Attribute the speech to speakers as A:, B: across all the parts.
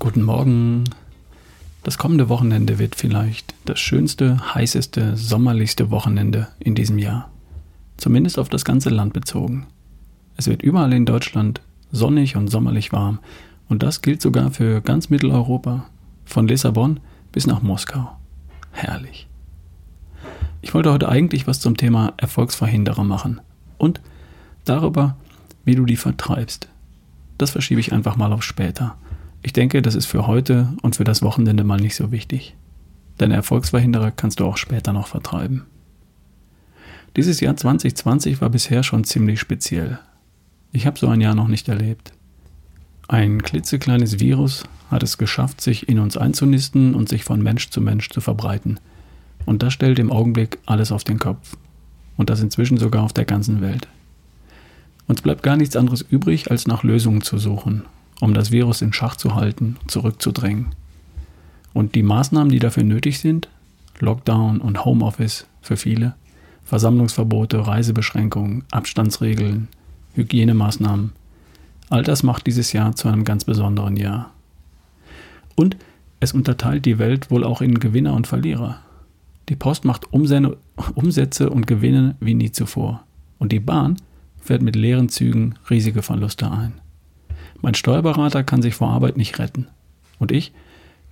A: Guten Morgen. Das kommende Wochenende wird vielleicht das schönste, heißeste, sommerlichste Wochenende in diesem Jahr. Zumindest auf das ganze Land bezogen. Es wird überall in Deutschland sonnig und sommerlich warm. Und das gilt sogar für ganz Mitteleuropa, von Lissabon bis nach Moskau. Herrlich. Ich wollte heute eigentlich was zum Thema Erfolgsverhinderer machen und darüber, wie du die vertreibst. Das verschiebe ich einfach mal auf später. Ich denke, das ist für heute und für das Wochenende mal nicht so wichtig. Deine Erfolgsverhinderer kannst du auch später noch vertreiben. Dieses Jahr 2020 war bisher schon ziemlich speziell. Ich habe so ein Jahr noch nicht erlebt. Ein klitzekleines Virus hat es geschafft, sich in uns einzunisten und sich von Mensch zu Mensch zu verbreiten. Und das stellt im Augenblick alles auf den Kopf. Und das inzwischen sogar auf der ganzen Welt. Uns bleibt gar nichts anderes übrig, als nach Lösungen zu suchen, um das Virus in Schach zu halten, zurückzudrängen. Und die Maßnahmen, die dafür nötig sind, Lockdown und Homeoffice für viele, Versammlungsverbote, Reisebeschränkungen, Abstandsregeln, Hygienemaßnahmen, all das macht dieses Jahr zu einem ganz besonderen Jahr. Und es unterteilt die Welt wohl auch in Gewinner und Verlierer. Die Post macht Umsätze und Gewinne wie nie zuvor. Und die Bahn fährt mit leeren Zügen riesige Verluste ein. Mein Steuerberater kann sich vor Arbeit nicht retten. Und ich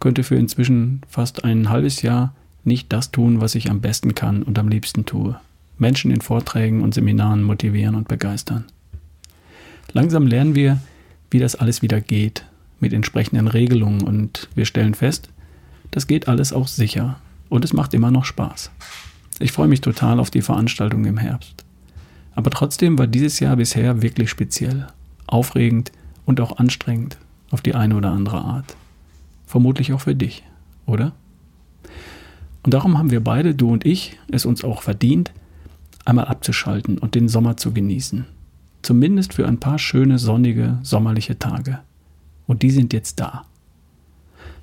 A: könnte für inzwischen fast ein halbes Jahr nicht das tun, was ich am besten kann und am liebsten tue. Menschen in Vorträgen und Seminaren motivieren und begeistern. Langsam lernen wir, wie das alles wieder geht, mit entsprechenden Regelungen und wir stellen fest, das geht alles auch sicher und es macht immer noch Spaß. Ich freue mich total auf die Veranstaltung im Herbst. Aber trotzdem war dieses Jahr bisher wirklich speziell, aufregend und auch anstrengend auf die eine oder andere Art. Vermutlich auch für dich, oder? Und darum haben wir beide, du und ich, es uns auch verdient, einmal abzuschalten und den Sommer zu genießen. Zumindest für ein paar schöne, sonnige, sommerliche Tage. Und die sind jetzt da.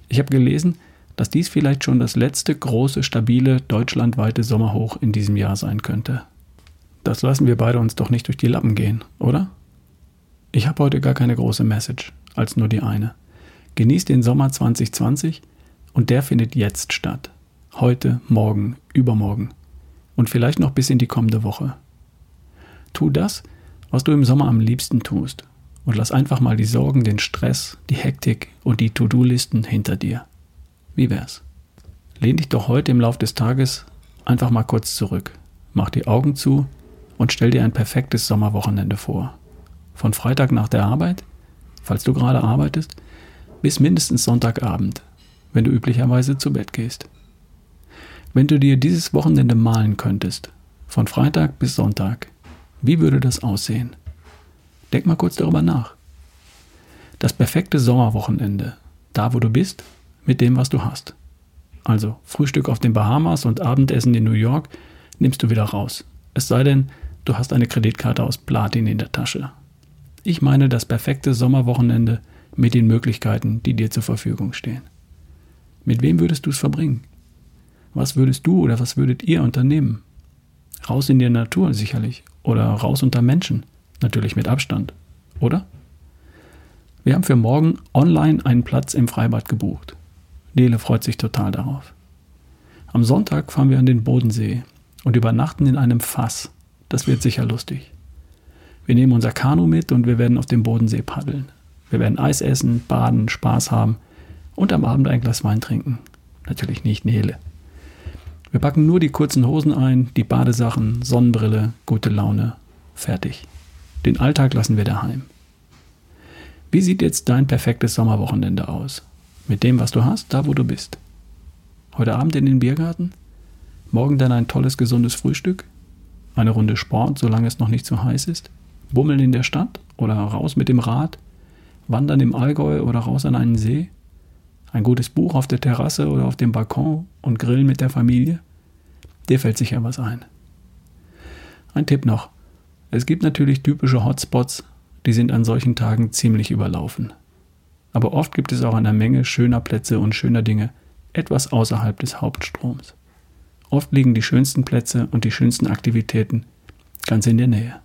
A: Ich habe gelesen, dass dies vielleicht schon das letzte große, stabile, deutschlandweite Sommerhoch in diesem Jahr sein könnte. Das lassen wir beide uns doch nicht durch die Lappen gehen, oder? Ich habe heute gar keine große Message, als nur die eine. Genießt den Sommer 2020 und der findet jetzt statt. Heute, morgen, übermorgen und vielleicht noch bis in die kommende Woche. Tu das, was du im Sommer am liebsten tust und lass einfach mal die Sorgen, den Stress, die Hektik und die To-Do-Listen hinter dir. Wie wär's? Lehn dich doch heute im Lauf des Tages einfach mal kurz zurück, mach die Augen zu und stell dir ein perfektes Sommerwochenende vor. Von Freitag nach der Arbeit, falls du gerade arbeitest, bis mindestens Sonntagabend, wenn du üblicherweise zu Bett gehst. Wenn du dir dieses Wochenende malen könntest, von Freitag bis Sonntag, wie würde das aussehen? Denk mal kurz darüber nach. Das perfekte Sommerwochenende, da wo du bist, mit dem, was du hast. Also Frühstück auf den Bahamas und Abendessen in New York nimmst du wieder raus. Es sei denn, du hast eine Kreditkarte aus Platin in der Tasche. Ich meine das perfekte Sommerwochenende mit den Möglichkeiten, die dir zur Verfügung stehen. Mit wem würdest du es verbringen? Was würdest du oder was würdet ihr unternehmen? Raus in die Natur sicherlich oder raus unter Menschen, natürlich mit Abstand, oder? Wir haben für morgen online einen Platz im Freibad gebucht. Nele freut sich total darauf. Am Sonntag fahren wir an den Bodensee und übernachten in einem Fass. Das wird sicher lustig. Wir nehmen unser Kanu mit und wir werden auf dem Bodensee paddeln. Wir werden Eis essen, baden, Spaß haben und am Abend ein Glas Wein trinken. Natürlich nicht Nele. Wir packen nur die kurzen Hosen ein, die Badesachen, Sonnenbrille, gute Laune, fertig. Den Alltag lassen wir daheim. Wie sieht jetzt dein perfektes Sommerwochenende aus? Mit dem, was du hast, da wo du bist. Heute Abend in den Biergarten? Morgen dann ein tolles, gesundes Frühstück? Eine Runde Sport, solange es noch nicht zu heiß ist? Bummeln in der Stadt oder raus mit dem Rad? Wandern im Allgäu oder raus an einen See? Ein gutes Buch auf der Terrasse oder auf dem Balkon und grillen mit der Familie? Dir fällt sicher was ein. Ein Tipp noch. Es gibt natürlich typische Hotspots, die sind an solchen Tagen ziemlich überlaufen. Aber oft gibt es auch eine Menge schöner Plätze und schöner Dinge etwas außerhalb des Hauptstroms. Oft liegen die schönsten Plätze und die schönsten Aktivitäten ganz in der Nähe.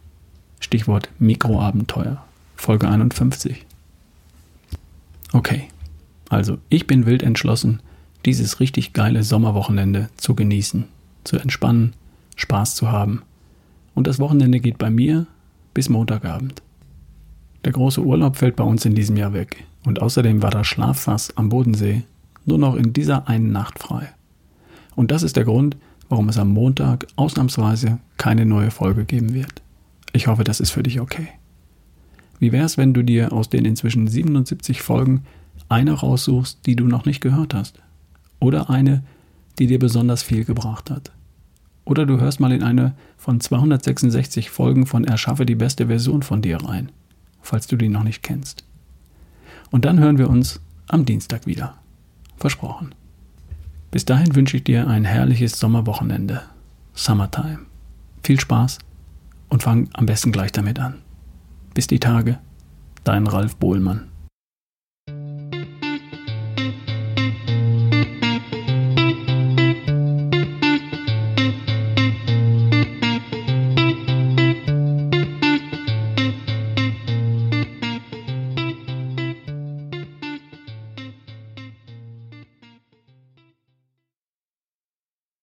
A: Stichwort Mikroabenteuer, Folge 51. Okay, Also, ich bin wild entschlossen, dieses richtig geile Sommerwochenende zu genießen, zu entspannen, Spaß zu haben. Und das Wochenende geht bei mir bis Montagabend. Der große Urlaub fällt bei uns in diesem Jahr weg. Und außerdem war das Schlaffass am Bodensee nur noch in dieser einen Nacht frei. Und das ist der Grund, warum es am Montag ausnahmsweise keine neue Folge geben wird. Ich hoffe, das ist für dich okay. Wie wäre es, wenn du dir aus den inzwischen 77 Folgen eine raussuchst, die du noch nicht gehört hast? Oder eine, die dir besonders viel gebracht hat? Oder du hörst mal in eine von 266 Folgen von Erschaffe die beste Version von dir rein, falls du die noch nicht kennst. Und dann hören wir uns am Dienstag wieder. Versprochen. Bis dahin wünsche ich dir ein herrliches Sommerwochenende. Summertime. Viel Spaß und fang am besten gleich damit an. Bis die Tage. Dein Ralf Bohlmann.